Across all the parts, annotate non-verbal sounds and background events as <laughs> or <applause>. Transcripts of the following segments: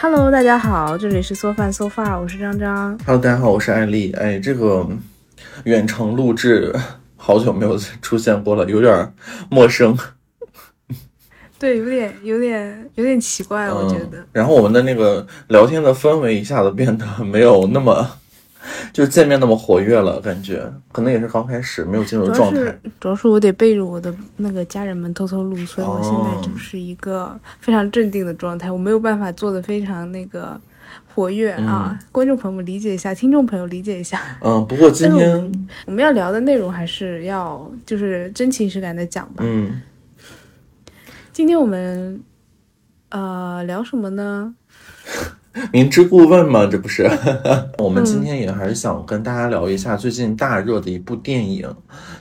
Hello，大家好，这里是缩饭 so far，我是张张。Hello，大家好，我是艾丽。哎，这个远程录制好久没有出现过了，有点陌生。<laughs> 对，有点有点有点奇怪，我觉得。嗯。然后我们的那个聊天的氛围一下子变得没有那么，就见面那么活跃了，感觉可能也是刚开始没有进入状态。主要是我得背着我的那个家人们偷偷录，所以我现哦在就是一个非常镇定的状态，我没有办法做的非常那个活跃啊。观众朋友们理解一下，听众朋友理解一下。<laughs> 嗯，不过今天我们要聊的内容还是要就是真情实感的讲吧。嗯今天我们呃聊什么呢？<laughs> 明知故问嘛，这不是？<laughs> 我们嗯今天也还是想跟大家聊一下最近大热的一部电影，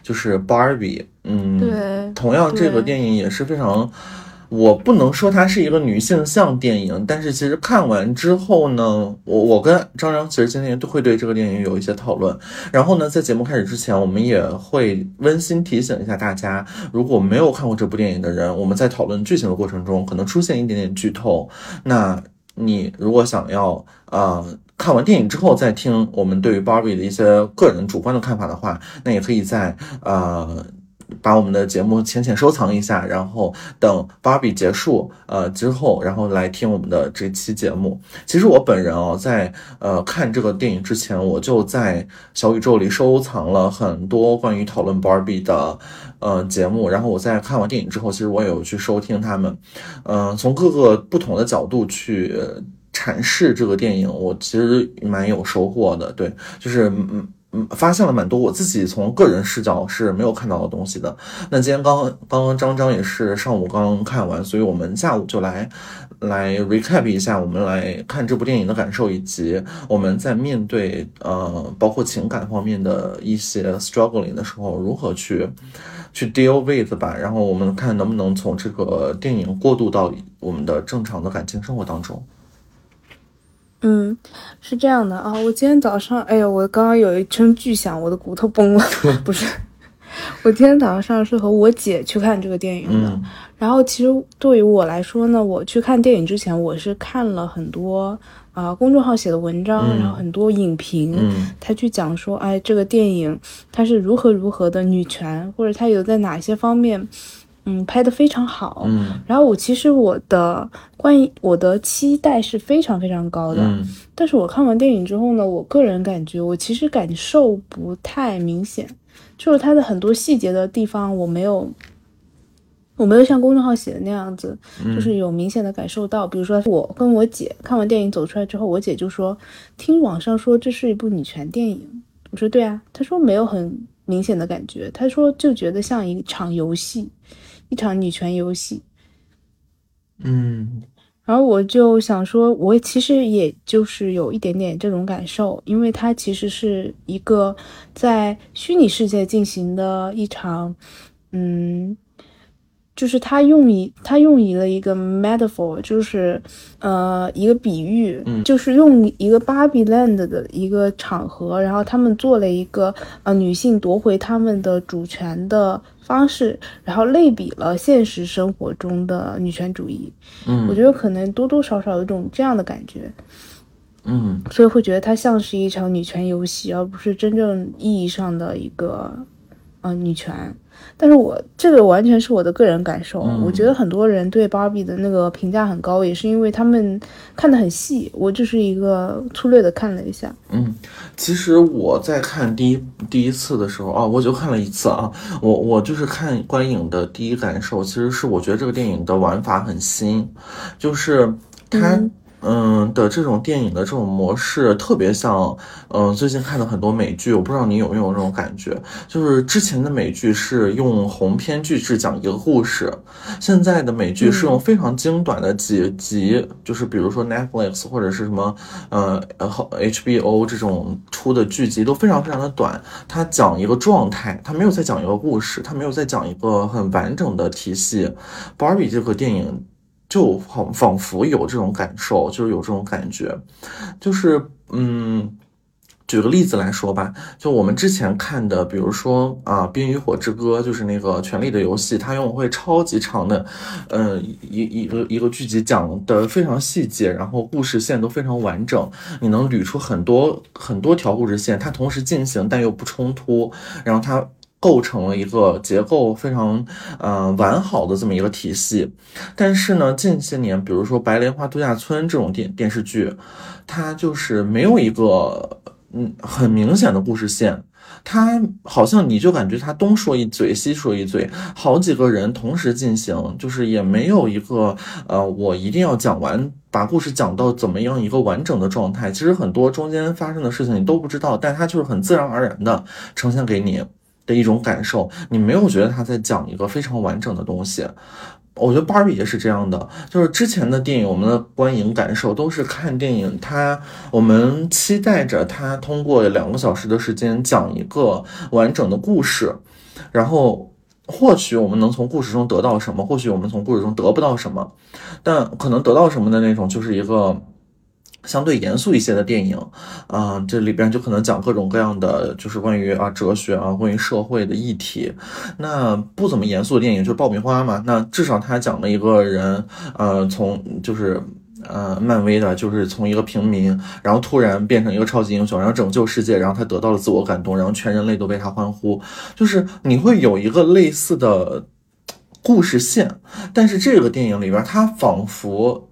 就是《Barbie》。嗯，对同样这个电影也是非常，我不能说它是一个女性向电影，但是其实看完之后呢，我我跟张张其实今天都会对这个电影有一些讨论。然后呢，在节目开始之前，我们也会温馨提醒一下大家，如果没有看过这部电影的人，我们在讨论剧情的过程中可能出现一点点剧透，那你如果想要呃看完电影之后再听我们对于 Barbie 的一些个人主观的看法的话，那也可以在呃。把我们的节目浅浅收藏一下，然后等芭比结束呃之后，然后来听我们的这期节目。其实我本人哦，在呃看这个电影之前，我就在小宇宙里收藏了很多关于讨论芭比的呃节目。然后我在看完电影之后，其实我也有去收听他们，嗯、从各个不同的角度去。阐释这个电影，我其实蛮有收获的。对，就是嗯发现了蛮多我自己从个人视角是没有看到的东西的。那今天刚刚刚张张也是上午刚看完，所以我们下午就来来 recap 一下我们来看这部电影的感受，以及我们在面对呃包括情感方面的一些 struggling 的时候如何去去 deal with 吧。然后我们看能不能从这个电影过渡到我们的正常的感情生活当中。嗯，是这样的啊，我今天早上，哎呀，我刚刚有一声巨响，我的骨头崩了，<laughs> 不是，<laughs> 我今天早上是和我姐去看这个电影的。嗯然后其实对于我来说呢，我去看电影之前，我是看了很多啊、公众号写的文章，嗯然后很多影评，嗯他去讲说，哎，这个电影它是如何如何的女权，或者它有在哪些方面，嗯，拍的非常好。嗯。然后我其实我的关于我的期待是非常非常高的，嗯。但是我看完电影之后呢，我个人感觉我其实感受不太明显，就是它的很多细节的地方我没有，我没有像公众号写的那样子，就是有明显的感受到。比如说我跟我姐看完电影走出来之后，我姐就说听网上说这是一部女权电影，我说对啊，她说没有很明显的感觉，她说就觉得像一场游戏，一场女权游戏。嗯然后我就想说，我其实也就是有一点点这种感受，因为它其实是一个在虚拟世界进行的一场，嗯，就是他用以他用以了一个 metaphor，就是呃一个比喻，嗯就是用一个 Barbie Land 的一个场合，然后他们做了一个呃女性夺回他们的主权的方式，然后类比了现实生活中的女权主义。我嗯觉得可能多多少少有一种这样的感觉，嗯所以会觉得它像是一场女权游戏，而不是真正意义上的一个呃女权。但是我这个完全是我的个人感受，嗯我觉得很多人对芭比的那个评价很高，也是因为他们看的很细。我就是一个粗略的看了一下，嗯，其实我在看第一第一次的时候啊，我就看了一次啊，我我就是看观影的第一感受，其实是我觉得这个电影的玩法很新，就是它。嗯嗯的这种电影的这种模式特别像，嗯、最近看的很多美剧，我不知道你有没有这种感觉，就是之前的美剧是用鸿篇巨制讲一个故事，现在的美剧是用非常精短的几集，就是比如说 Netflix 或者是什么呃呃 HBO 这种出的剧集都非常非常的短，它讲一个状态，它没有在讲一个故事，它没有在讲一个很完整的体系。Barbie 这个电影就好仿佛有这种感受，就是有这种感觉，就是嗯。举个例子来说吧，就我们之前看的，比如说啊，《冰与火之歌》，就是那个《权力的游戏》，它用会超级长的，呃，一一个一个剧集讲的非常细节，然后故事线都非常完整，你能捋出很多很多条故事线，它同时进行但又不冲突，然后它构成了一个结构非常呃完好的这么一个体系。但是呢，近些年，比如说《白莲花度假村》这种电电视剧，它就是没有一个。嗯，很明显的故事线，他好像你就感觉他东说一嘴西说一嘴，好几个人同时进行，就是也没有一个呃，我一定要讲完，把故事讲到怎么样一个完整的状态。其实很多中间发生的事情你都不知道，但它就是很自然而然的呈现给你的一种感受，你没有觉得他在讲一个非常完整的东西。我觉得芭比也是这样的，就是之前的电影，我们的观影感受都是看电影，它我们期待着它通过两个小时的时间讲一个完整的故事，然后或许我们能从故事中得到什么，或许我们从故事中得不到什么，但可能得到什么的那种就是一个。相对严肃一些的电影，啊，这里边就可能讲各种各样的，就是关于啊哲学啊，关于社会的议题。那不怎么严肃的电影就是爆米花嘛。那至少他讲了一个人，呃，从就是呃漫威的，就是从一个平民，然后突然变成一个超级英雄，然后拯救世界，然后他得到了自我感动，然后全人类都为他欢呼。就是你会有一个类似的故事线，但是这个电影里边，他仿佛。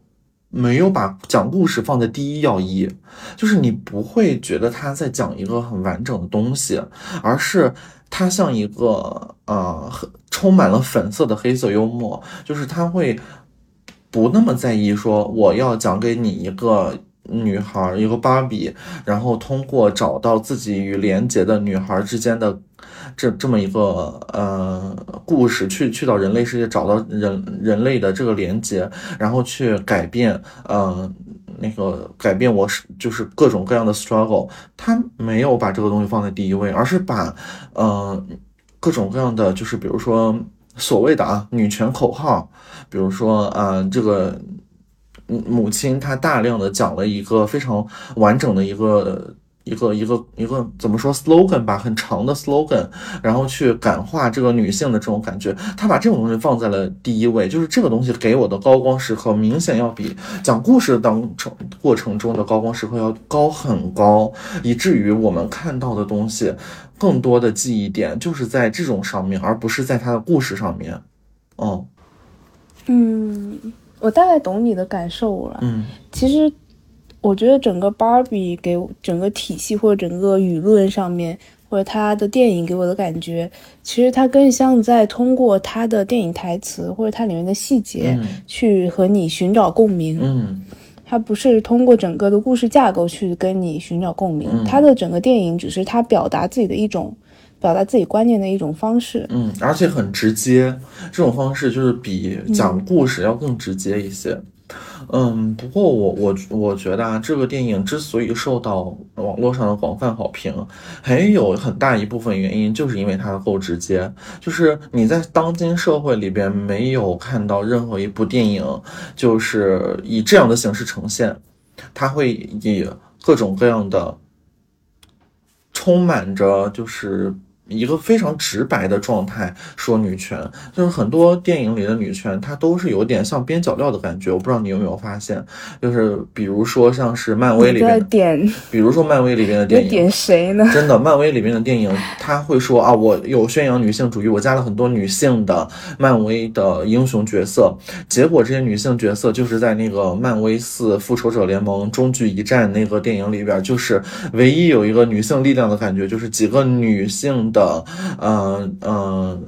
没有把讲故事放在第一要义，就是你不会觉得他在讲一个很完整的东西，而是他像一个呃充满了粉色的黑色幽默，就是他会不那么在意说我要讲给你一个女孩一个芭比，然后通过找到自己与连结的女孩之间的。这这么一个呃故事，去去到人类世界，找到人人类的这个连接，然后去改变呃那个改变我是就是各种各样的 struggle，他没有把这个东西放在第一位，而是把呃各种各样的就是比如说所谓的啊女权口号，比如说啊这个母亲她大量的讲了一个非常完整的一个。一个一个一个怎么说 slogan 吧，很长的 slogan，然后去感化这个女性的这种感觉，她把这种东西放在了第一位，就是这个东西给我的高光时刻，明显要比讲故事当成过程中的高光时刻要高很高，以至于我们看到的东西，更多的记忆点就是在这种上面，而不是在他的故事上面。哦，嗯，我大概懂你的感受了。嗯，其实。我觉得整个芭比给整个体系或者整个舆论上面，或者他的电影给我的感觉，其实他更像在通过他的电影台词或者它里面的细节去和你寻找共鸣。嗯，他不是通过整个的故事架构去跟你寻找共鸣，他的整个电影只是他表达自己的一种表达自己观念的一种方式。嗯，而且很直接，这种方式就是比讲故事要更直接一些。嗯，不过我我我觉得啊，这个电影之所以受到网络上的广泛好评，还有很大一部分原因就是因为它够直接。就是你在当今社会里边没有看到任何一部电影，就是以这样的形式呈现，它会以各种各样的，充满着就是。一个非常直白的状态说女权，就是很多电影里的女权，它都是有点像边角料的感觉。我不知道你有没有发现，就是比如说像是漫威里面点，比如说漫威里边的电影，点谁呢？真的，漫威里面的电影，他会说啊，我有宣扬女性主义，我加了很多女性的漫威的英雄角色。结果这些女性角色就是在那个漫威四复仇者联盟终局一战那个电影里边，就是唯一有一个女性力量的感觉，就是几个女性。的，呃呃，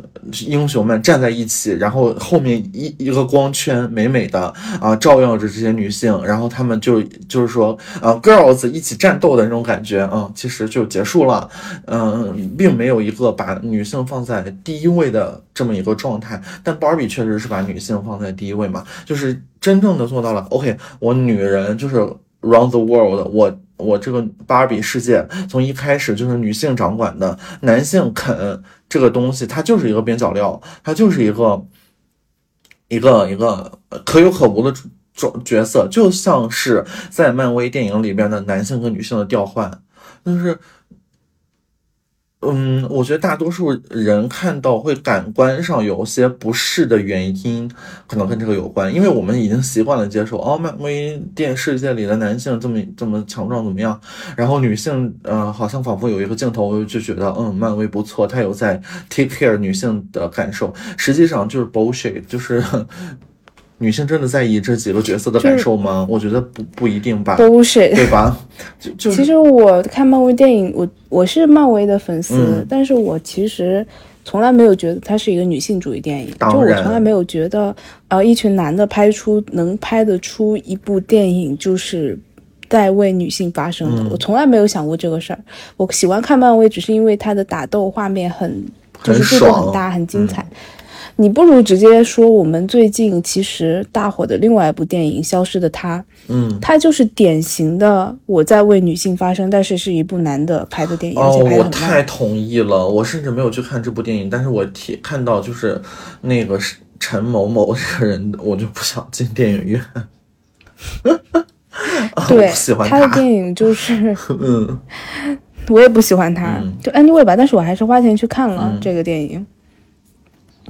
英雄们站在一起，然后后面一一个光圈美美的啊，照耀着这些女性，然后他们就就是说，呃，girls 一起战斗的那种感觉啊，其实就结束了，嗯，并没有一个把女性放在第一位的这么一个状态，但 Barbie 确实是把女性放在第一位嘛，就是真正的做到了，OK，我女人就是 round the world，我。我这个芭比世界从一开始就是女性掌管的，男性啃这个东西，它就是一个边角料，它就是一个一个一个可有可无的角角色，就像是在漫威电影里边的男性跟女性的调换，就是。嗯，我觉得大多数人看到会感官上有些不适的原因，可能跟这个有关，因为我们已经习惯了接受哦，漫威电世界里的男性这么这么强壮怎么样，然后女性呃好像仿佛有一个镜头就觉得嗯，漫威不错，他有在 take care 女性的感受，实际上就是 bullshit，就是。女性真的在意这几个角色的感受吗？我觉得不不一定吧，bullshit。对吧？<laughs> 就就其实我看漫威电影，我我是漫威的粉丝，嗯但是我其实从来没有觉得它是一个女性主义电影，就我从来没有觉得，呃，一群男的拍出能拍得出一部电影就是。在为女性发声的，嗯我从来没有想过这个事儿。我喜欢看漫威，只是因为它的打斗画面很，就是很制作很大，很精彩。你不如直接说，我们最近其实大火的另外一部电影《消失的她》，嗯。它就是典型的我在为女性发声，但是是一部男的拍的电影，而哦且，拍的很我太。同意了，我甚至没有去看这部电影，但是我提看到就是那个是陈某某这个人，我就不想进电影院。<laughs> 对不喜欢他的电影就是，<laughs> 嗯我也不喜欢他，嗯就 anyway 吧，但是我还是花钱去看了嗯这个电影。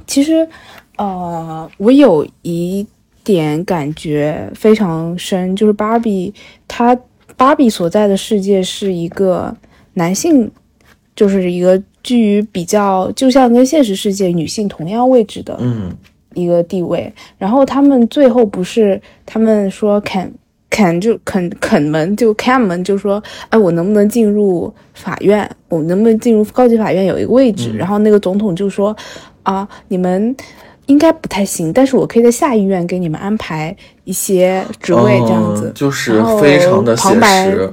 其实，呃，我有一点感觉非常深，就是芭比，她芭比所在的世界是一个男性，就是一个居于比较，就像跟现实世界女性同样位置的嗯一个地位。然后他们最后不是他们说肯肯就肯肯门就 Cam 门就说，哎，我能不能进入法院？我能不能进入高级法院有一个位置？嗯然后那个总统就说，啊，你们。应该不太行，但是我可以在下医院给你们安排一些职位，这样子。嗯就是非常的写旁白实。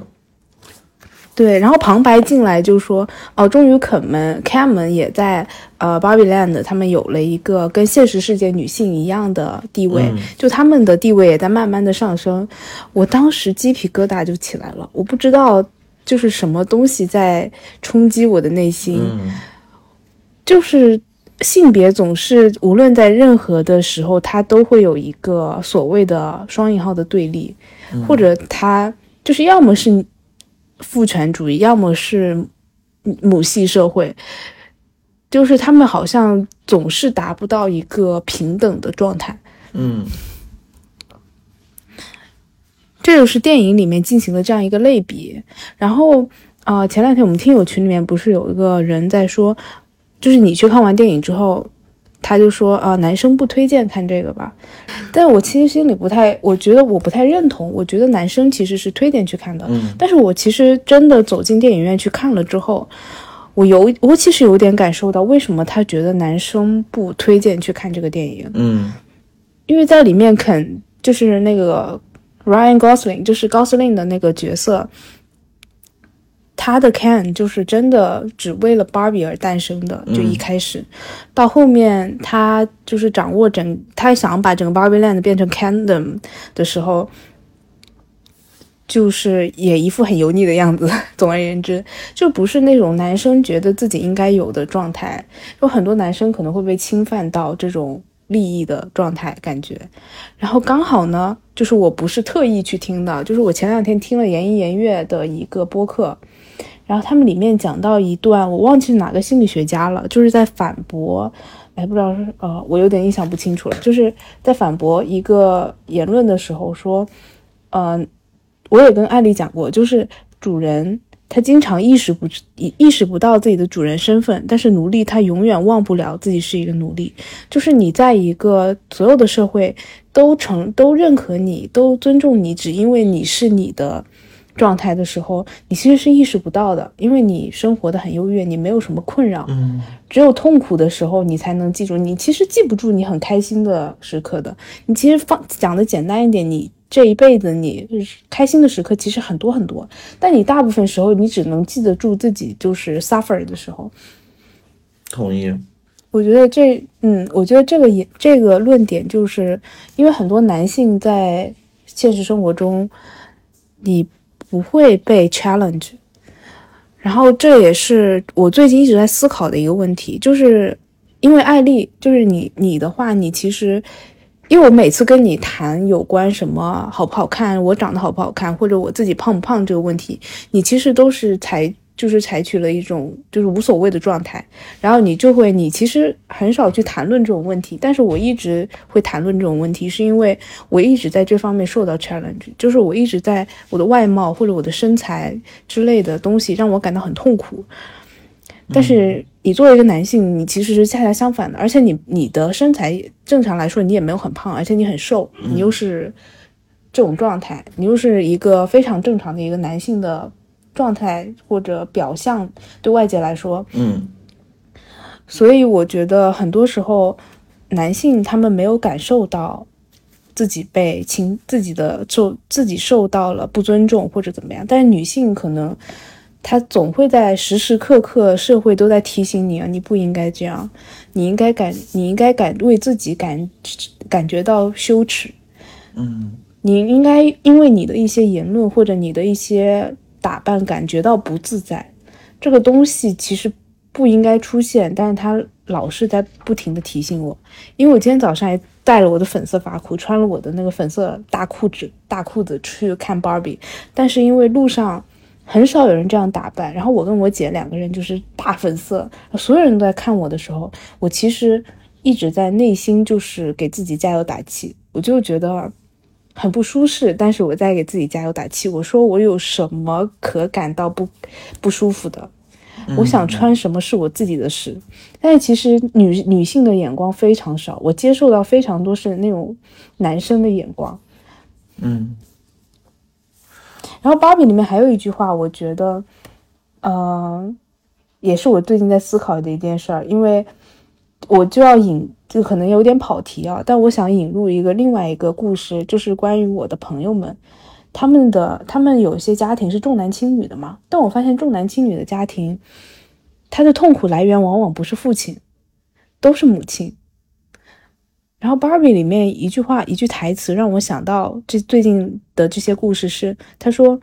对，然后旁白进来就说，哦，终于肯门 Cam 们也在呃 Barbie Land，他们有了一个跟现实世界女性一样的地位，嗯就他们的地位也在慢慢的上升。我当时鸡皮疙瘩就起来了，我不知道就是什么东西在冲击我的内心，嗯就是性别总是无论在任何的时候，它都会有一个所谓的双引号的对立，或者它就是要么是父权主义，要么是母系社会，就是他们好像总是达不到一个平等的状态。嗯这就是电影里面进行的这样一个类比。然后，呃，前两天我们听友群里面不是有一个人在说，就是你去看完电影之后，他就说啊、男生不推荐看这个吧。但我其实心里不太，我觉得我不太认同。我觉得男生其实是推荐去看的，嗯但是我其实真的走进电影院去看了之后。我有，我其实有点感受到为什么他觉得男生不推荐去看这个电影，嗯因为在里面肯就是那个 Ryan Gosling，就是高司令的那个角色，他的 Ken 就是真的只为了 Barbie 而诞生的，就一开始，到后面他就是掌握整，他想把整个 Barbie Land 变成 Kingdom 的时候。就是也一副很油腻的样子。<laughs> 总而言之，就不是那种男生觉得自己应该有的状态。有很多男生可能会被侵犯到这种利益的状态感觉。然后刚好呢，就是我不是特意去听的，就是我前两天听了言一言月的一个播客，然后他们里面讲到一段，我忘记是哪个心理学家了，就是在反驳。哎，不知道是呃，我有点印象不清楚了，就是在反驳一个言论的时候说，嗯、我也跟艾丽讲过，就是主人他经常意识不意意识不到自己的主人身份，但是奴隶他永远忘不了自己是一个奴隶。就是你在一个所有的社会都承都认可你，都尊重你，只因为你是你的状态的时候，你其实是意识不到的，因为你生活的很优越，你没有什么困扰。嗯只有痛苦的时候，你才能记住。你其实记不住你很开心的时刻的。你其实放讲的简单一点，你这一辈子你开心的时刻其实很多很多，但你大部分时候你只能记得住自己就是 suffer 的时候。同意。我觉得这，嗯，我觉得这个也这个论点，就是因为很多男性在现实生活中，你不会被 challenge，然后这也是我最近一直在思考的一个问题，就是因为艾丽，就是你你的话，你其实因为我每次跟你谈有关什么好不好看，我长得好不好看，或者我自己胖不胖这个问题，你其实都是才就是采取了一种就是无所谓的状态，然后你就会你其实很少去谈论这种问题，但是我一直会谈论这种问题，是因为我一直在这方面受到 challenge，就是我一直在我的外貌或者我的身材之类的东西让我感到很痛苦，但是。你作为一个男性，你其实是恰恰相反的，而且你你的身材正常来说你也没有很胖，而且你很瘦，你又是这种状态，你又是一个非常正常的一个男性的状态或者表象，对外界来说，嗯，所以我觉得很多时候男性他们没有感受到自己被侵，自己的受自己受到了不尊重或者怎么样，但是女性可能。她总会在时时刻刻，社会都在提醒你啊，你不应该这样，你应该感，你应该感为自己感感觉到羞耻，嗯，你应该因为你的一些言论或者你的一些打扮感觉到不自在，这个东西其实不应该出现，但是它老是在不停的提醒我，因为我今天早上还带了我的粉色发箍，穿了我的那个粉色大裤子大裤子去看芭比，但是因为路上。很少有人这样打扮，然后我跟我姐两个人就是大粉色，所有人都在看我的时候，我其实一直在内心就是给自己加油打气，我就觉得很不舒适，但是我在给自己加油打气。我说我有什么可感到不不舒服的？我想穿什么是我自己的事，但是其实女女性的眼光非常少，我接受到非常多是那种男生的眼光，嗯。然后芭比里面还有一句话，我觉得，嗯，也是我最近在思考的一件事儿。因为我就要引，就可能有点跑题啊，但我想引入一个另外一个故事，就是关于我的朋友们，他们的他们有些家庭是重男轻女的嘛。但我发现重男轻女的家庭，他的痛苦来源往往不是父亲，都是母亲。然后芭比里面一句话一句台词让我想到这最近的这些故事是，他说：“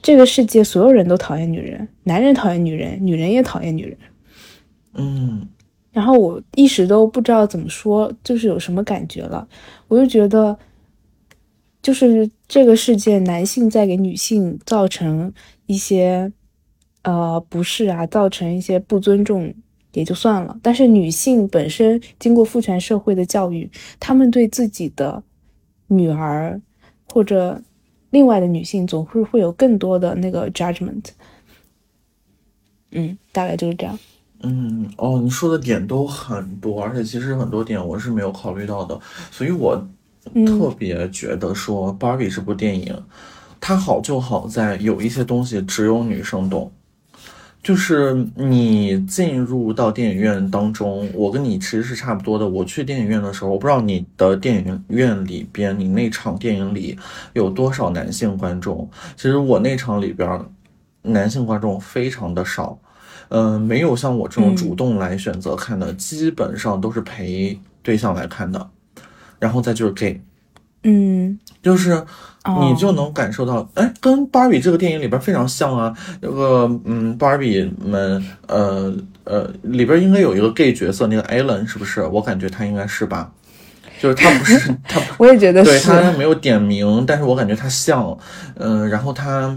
这个世界所有人都讨厌女人，男人讨厌女人，女人也讨厌女人。”嗯，然后我一时都不知道怎么说，就是有什么感觉了。我就觉得，就是这个世界男性在给女性造成一些呃不适啊，造成一些不尊重。也就算了，但是女性本身经过父权社会的教育，她们对自己的女儿或者另外的女性，总是会有更多的那个 judgment。嗯，大概就是这样。嗯，哦，你说的点都很多，而且其实很多点我是没有考虑到的，所以我特别觉得说《Barbie》这部电影，它好就好在有一些东西只有女生懂。就是你进入到电影院当中，我跟你其实是差不多的。我去电影院的时候，我不知道你的电影院里边，你那场电影里有多少男性观众。其实我那场里边，男性观众非常的少，嗯，没有像我这种主动来选择看的，基本上都是陪对象来看的，然后再就是 gay，嗯，就是。你就能感受到，哎，跟芭比这个电影里边非常像啊。那个，嗯，芭比们，呃呃，里边应该有一个 gay 角色，那个艾伦是不是？我感觉他应该是吧，就是他不是 <laughs> 他，我也觉得对他没有点名，但是我感觉他像，嗯，然后他。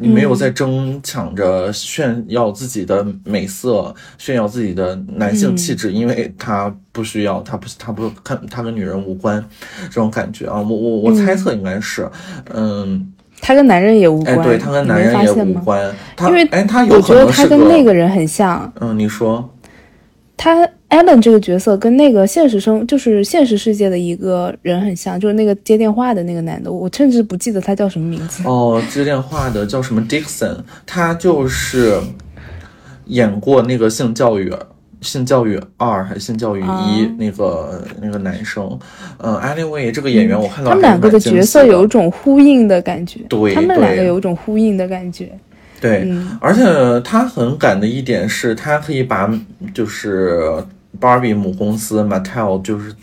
你没有在争抢着炫耀自己的美色，炫耀自己的男性气质，因为他不需要，他不，他不看，他跟女人无关，这种感觉啊，我我我猜测应该是，嗯，他跟男人也无关，对他跟男人也无关，因为哎，他我觉得他跟那个人很像，嗯，你说。他 Allen 这个角色跟那个现实生就是现实世界的一个人很像，就是那个接电话的那个男的，我甚至不记得他叫什么名字。哦，接电话的叫什么 Dixon，他就是演过那个性教育、性教育二还是性教育一那个那个男生。嗯，Anyway，这个演员我看到他们两个的角色有一种呼应的感觉，对，他们两个有一种呼应的感觉。对，而且他很敢的一点是，他可以把就是芭比母公司 Mattel 就是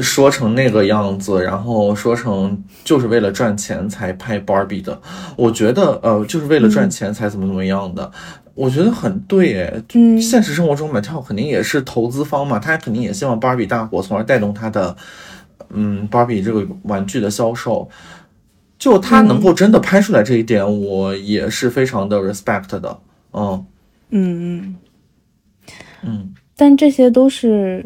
说成那个样子，然后说成就是为了赚钱才拍芭比的。我觉得，呃，就是为了赚钱才怎么怎么样的，我觉得很对哎。嗯，现实生活中 Mattel 肯定也是投资方嘛，他肯定也希望芭比大火，从而带动他的嗯芭比这个玩具的销售，就他能够真的拍出来这一点，我也是非常的 respect 的。嗯嗯嗯，嗯，但这些都是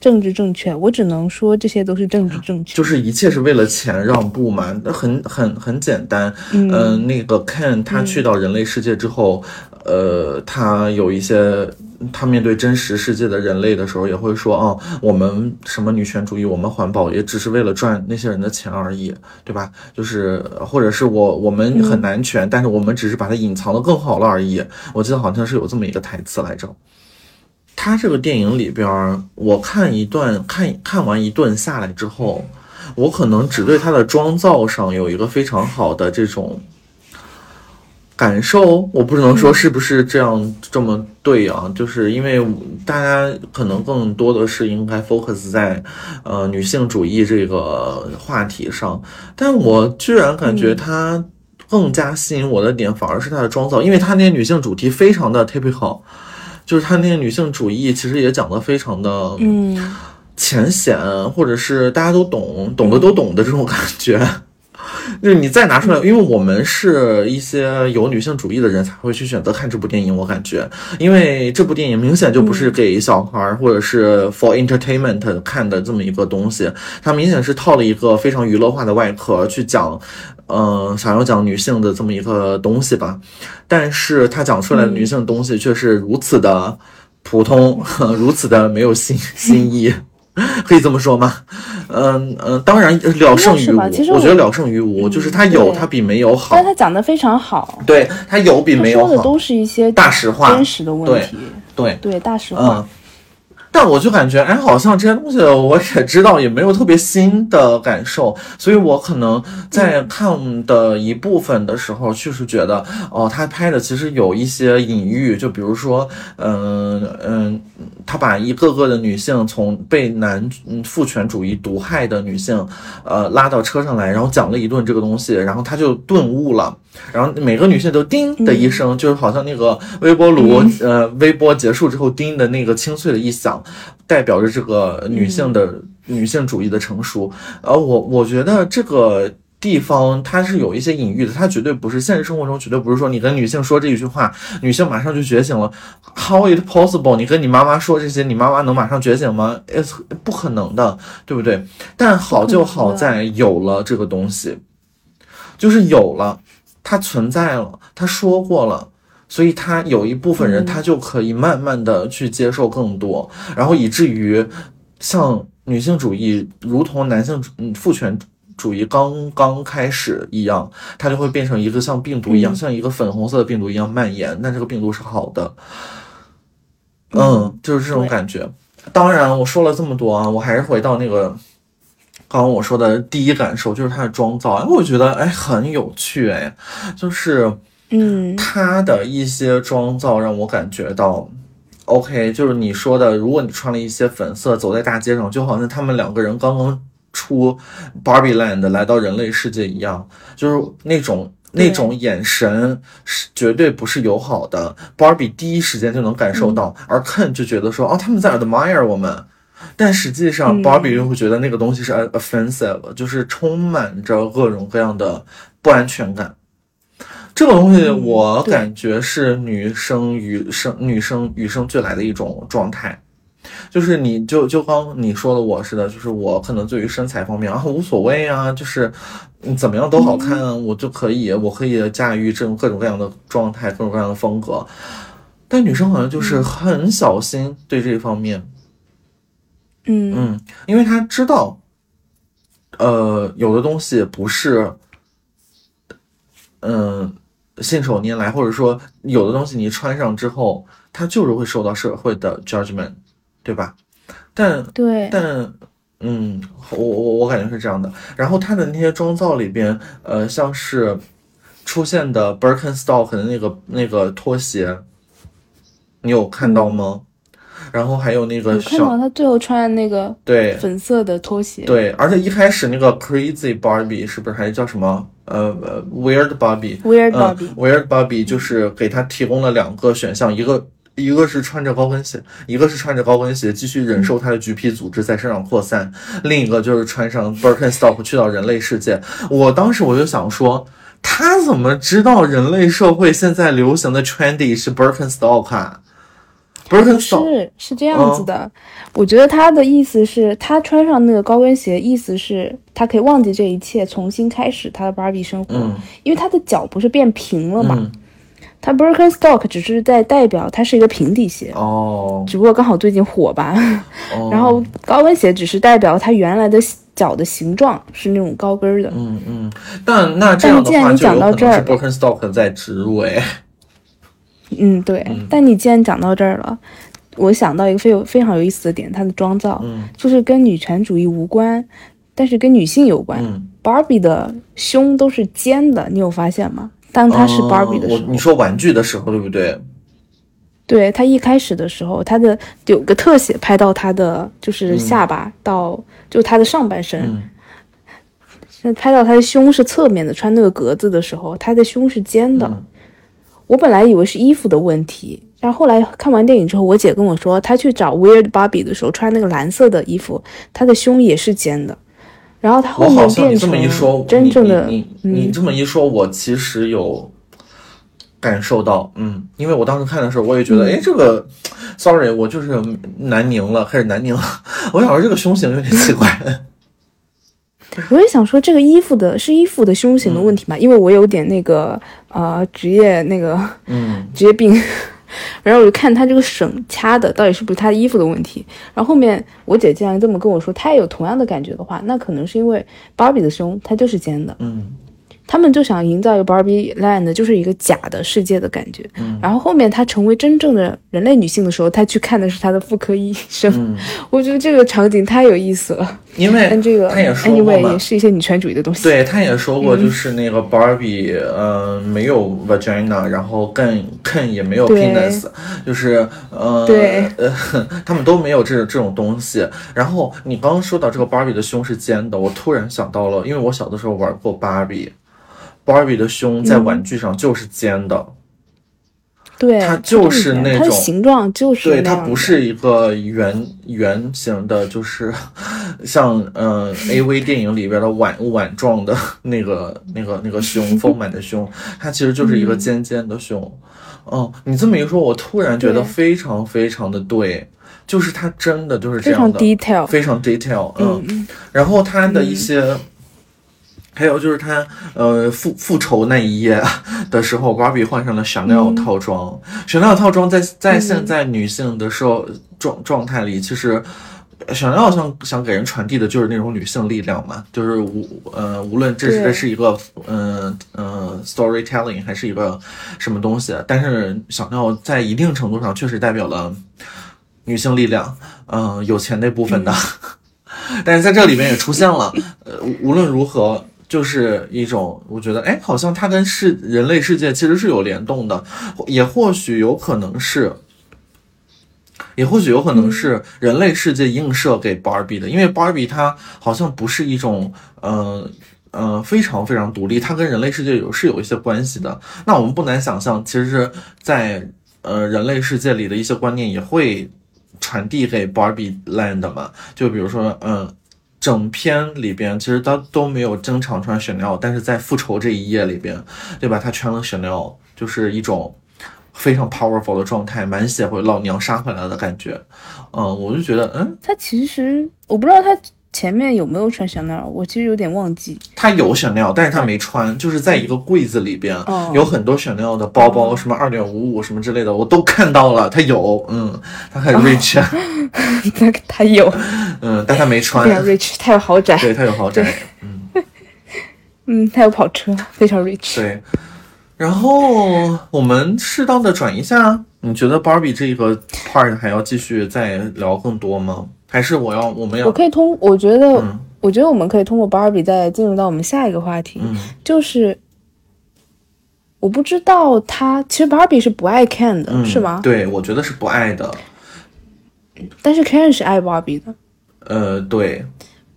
政治正确，我只能说这些都是政治正确。就是一切是为了钱让步嘛，那很很很简单。嗯嗯，那个 Ken 他去到人类世界之后，呃，他有一些他面对真实世界的人类的时候，也会说，哦，我们什么女权主义，我们环保，也只是为了赚那些人的钱而已，对吧？就是或者是我我们很男权，但是我们只是把它隐藏的更好了而已。我记得好像是有这么一个台词来着。他这个电影里边儿，我看一段看看完一顿下来之后，我可能只对他的妆造上有一个非常好的这种感受，我不能说是不是这样这么对啊，<laughs> 就是因为大家可能更多的是应该 focus 在呃女性主义这个话题上，但我居然感觉他更加吸引我的点反而是他的妆造，因为他那些女性主题非常的 typical。就是他那个女性主义，其实也讲得非常的嗯。浅显，或者是大家都懂，懂的都懂的这种感觉。就是你再拿出来，因为我们是一些有女性主义的人才会去选择看这部电影，我感觉，因为这部电影明显就不是给小孩儿或者是 for entertainment 看的这么一个东西，它明显是套了一个非常娱乐化的外壳去讲，呃，想要讲女性的这么一个东西吧。但是他讲出来的女性东西却是如此的普通，<laughs> 如此的没有新新意。可以这么说吗？嗯嗯，当然了胜于无，我觉得我聊胜于无，嗯就是他有他比没有好但，他讲的非常好，对，他有比没有好说的都，是一些大实话真实的问题，对，对大实话。嗯。但我就感觉，哎，好像这些东西我也知道，也没有特别新的感受，所以我可能在看的一部分的时候，确实觉得，哦，他拍的其实有一些隐喻，就比如说，嗯嗯，他把一个个的女性从被男嗯父权主义毒害的女性，呃，拉到车上来，然后讲了一顿这个东西，然后他就顿悟了。然后每个女性都叮的一声，就是好像那个微波炉，呃，微波结束之后叮的那个清脆的一响，代表着这个女性的、女性主义的成熟。呃，我我觉得这个地方它是有一些隐喻的，它绝对不是现实生活中绝对不是说你跟女性说这一句话，女性马上就觉醒了。How it possible？你跟你妈妈说这些，你妈妈能马上觉醒吗？It's 不可能的，对不对？但好就好在有了这个东西，就是有了。它存在了，他说过了，所以他有一部分人他就可以慢慢的去接受更多，然后以至于像女性主义，如同男性主嗯父权主义刚刚开始一样，它就会变成一个像病毒一样，嗯像一个粉红色的病毒一样蔓延。但这个病毒是好的，嗯，就是这种感觉。当然，我说了这么多啊，我还是回到那个刚刚我说的第一感受，就是它的妆造，哎，我觉得哎很有趣，哎，就是嗯它的一些妆造让我感觉到，OK，就是你说的，如果你穿了一些粉色走在大街上，就好像他们两个人刚刚出 Barbie Land 来到人类世界一样，就是那种。那种眼神是绝对不是友好的，Barbie 第一时间就能感受到，而 Ken 就觉得说，哦，他们在 admire 我们，但实际上嗯。Barbie 又会觉得那个东西是 offensive，就是充满着各种各样的不安全感。这个东西嗯我感觉是女生与生女生与生俱来的一种状态，就是你就就刚你说的我似的，就是我可能对于身材方面啊无所谓啊，就是你怎么样都好看啊，我就可以我可以驾驭这种各种各样的状态，各种各样的风格。但女生好像就是很小心对这一方面，嗯嗯，因为他知道，呃，有的东西不是，嗯，信手拈来，或者说有的东西你穿上之后，它就是会受到社会的 judgment，对吧？但对，但嗯，我我我感觉是这样的。然后他的那些妆造里边，呃，像是出现的 Birkenstock 的那个那个拖鞋，你有看到吗？然后还有那个我看小到他最后穿的那个对粉色的拖鞋，对，而且一开始那个 Crazy Barbie 是不是还叫什么？呃呃，Weird Barbie。，Weird 嗯 Barbie，，Weird Barbie 就是给他提供了两个选项，一个一个是穿着高跟鞋，一个是穿着高跟鞋继续忍受他的橘皮组织在身上扩散，另一个就是穿上 Birkenstock 去到人类世界。我当时我就想说，他怎么知道人类社会现在流行的 trendy 是 Birkenstock 啊？Birkenstock 是是这样子的，我觉得他的意思是，他穿上那个高跟鞋，意思是他可以忘记这一切，重新开始他的 Barbie 生活，嗯。因为他的脚不是变平了嘛，嗯。他 Birkenstock 只是在代表它是一个平底鞋，哦，只不过刚好最近火吧，哦。<laughs> 然后高跟鞋只是代表它原来的脚的形状是那种高跟儿的，嗯嗯，但那这样的但既然你话就有讲到这儿可能是 Birkenstock 在植入哎，嗯，对。但你既然讲到这儿了，我想到一个非有非常有意思的点，它的妆造、嗯就是跟女权主义无关，但是跟女性有关。嗯，Barbie 的胸都是尖的，你有发现吗？当她是 Barbie 的时候，你说玩具的时候对不对？对她一开始的时候，她的有个特写拍到她的就是下巴到、就她的上半身，拍到她的胸是侧面的，穿那个格子的时候，她的胸是尖的。嗯我本来以为是衣服的问题，然后后来看完电影之后，我姐跟我说，她去找 Weird Barbie 的时候穿那个蓝色的衣服，她的胸也是尖的。然后她后面变像你这么一说，成真正的，嗯。你你这么一说，我其实有感受到，嗯，因为我当时看的时候，我也觉嗯。得，哎、这个，sorry，我就是南宁了，开始南宁了，<laughs> 我想说这个胸型有点奇怪，我也想说，这个衣服的是衣服的胸型的问题嘛？因为我有点那个呃职业那个嗯 <laughs> 职业病，<laughs> 然后我就看他这个省掐的到底是不是他的衣服的问题。然后后面我姐竟然这么跟我说，她也有同样的感觉的话，那可能是因为芭比的胸它就是尖的，嗯他们就想营造一个 Barbie Land，就是一个假的世界的感觉。嗯然后后面她成为真正的人类女性的时候，她去看的是她的妇科医生。嗯，<laughs> 我觉得这个场景太有意思了。因为但 <laughs> 这个他也说过也是一些女权主义的东西。对，他也说嗯过，就是那个 Barbie，呃，没有 vagina，然后 Ken Ken 也没有 penis，就是呃，对呃，<laughs> 他们都没有这这种东西。然后你刚刚说到这个 Barbie 的胸是尖的，我突然想到了，因为我小的时候玩过 Barbie，Barbie 的胸在玩具上就是尖的，对，它就是那它的种形状就是对，它不是一个圆圆形的，就是 <laughs> 像呃 A V 电影里边的碗碗状的那个那个那个胸，丰满的胸，<laughs> 它其实就是一个尖尖的胸。哦，你这么一说，我突然觉得非常非常的对，就是它真的就是这非常样。非常 detail，嗯，嗯，然后它的一些。还有就是他，呃，复复仇那一页的时候，Barbie 换上了 Chanel 套装。Chanel 套装在在现在女性的时候状状态里，其实 Chanel 想想给人传递的就是那种女性力量嘛，就是无呃，无论这是这是一个嗯呃 storytelling 还是一个什么东西，但是 Chanel 在一定程度上确实代表了女性力量，嗯、有钱那部分的。<laughs> 但是在这里面也出现了，呃，无无论如何，就是一种我觉得，哎，好像它跟世人类世界其实是有联动的，也或许有可能是，也或许有可能是人类世界映射给 Barbie 的，因为 Barbie 它好像不是一种，呃。呃，非常非常独立，它跟人类世界有是有一些关系的。那我们不难想象，其实是在呃人类世界里的一些观念也会传递给 Barbie Land 嘛。就比如说，嗯，整篇里边其实他都没有经常穿 Chanel，但是在复仇这一页里边，对吧？他穿了 Chanel，就是一种非常 powerful 的状态，满血回老娘杀回来的感觉。嗯，我就觉得，嗯，他其实我不知道他前面有没有穿香奈儿，我其实有点忘记。他有 Chanel，但是他没穿，就是在一个柜子里边、哦有很多 Chanel 的包包，什么二点五五什么之类的，我都看到了。他有，嗯，他很 rich，、他他 <laughs> 有嗯，但他没穿非。常 rich，他有豪宅，对他有豪宅，嗯，嗯，<laughs> 他有跑车，非常 rich。对。然后我们适当的转一下，你觉得 Barbie 这个 part 还要继续再聊更多吗？还是我要我们要我可以通，我觉得，嗯我觉得我们可以通过 Barbie 再进入到我们下一个话题，嗯就是我不知道他其实 Barbie 是不爱 Ken 的，嗯是吗？对，我觉得是不爱的。但是 Ken 是爱 Barbie 的。呃，对，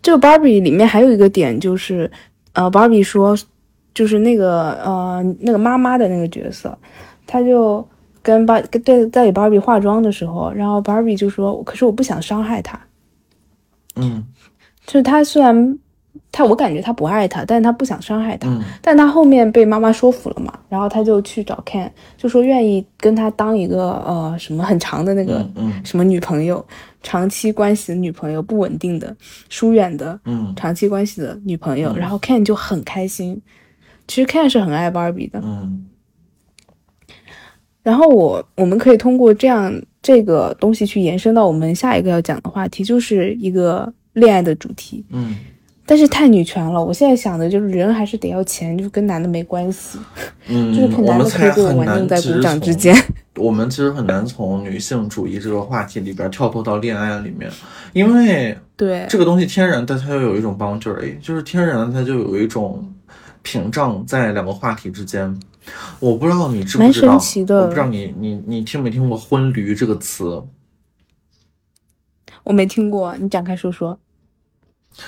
这个 Barbie 里面还有一个点就是，呃，Barbie 说，就是那个呃那个妈妈的那个角色，他就跟芭跟对在给芭比化妆的时候，然后芭比就说：“可是我不想伤害他。”嗯就是他虽然他我感觉他不爱他，但是他不想伤害他。嗯但他后面被妈妈说服了嘛，然后他就去找 Ken，就说愿意跟他当一个呃什么很长的那个什么女朋友，长期关系的女朋友，不稳定的、疏远的嗯长期关系的女朋友，嗯然后 Ken 就很开心。其实 Ken 是很爱芭比的，嗯然后我我们可以通过这样这个东西去延伸到我们下一个要讲的话题，就是一个恋爱的主题。嗯但是太女权了，我现在想的就是人还是得要钱，就是跟男的没关系，嗯，<laughs> 就是看我们男的可以给我才很难玩弄在鼓掌之间。我们其实很难从女性主义这个话题里边跳脱到恋爱里面，因为对，这个东西天然但它又有一种 boundary，就是天然的它就有一种屏障在两个话题之间。我不知道你知不蛮知道，神奇的我不知道你你你听没听过“婚驴”这个词？我没听过，你展开说说。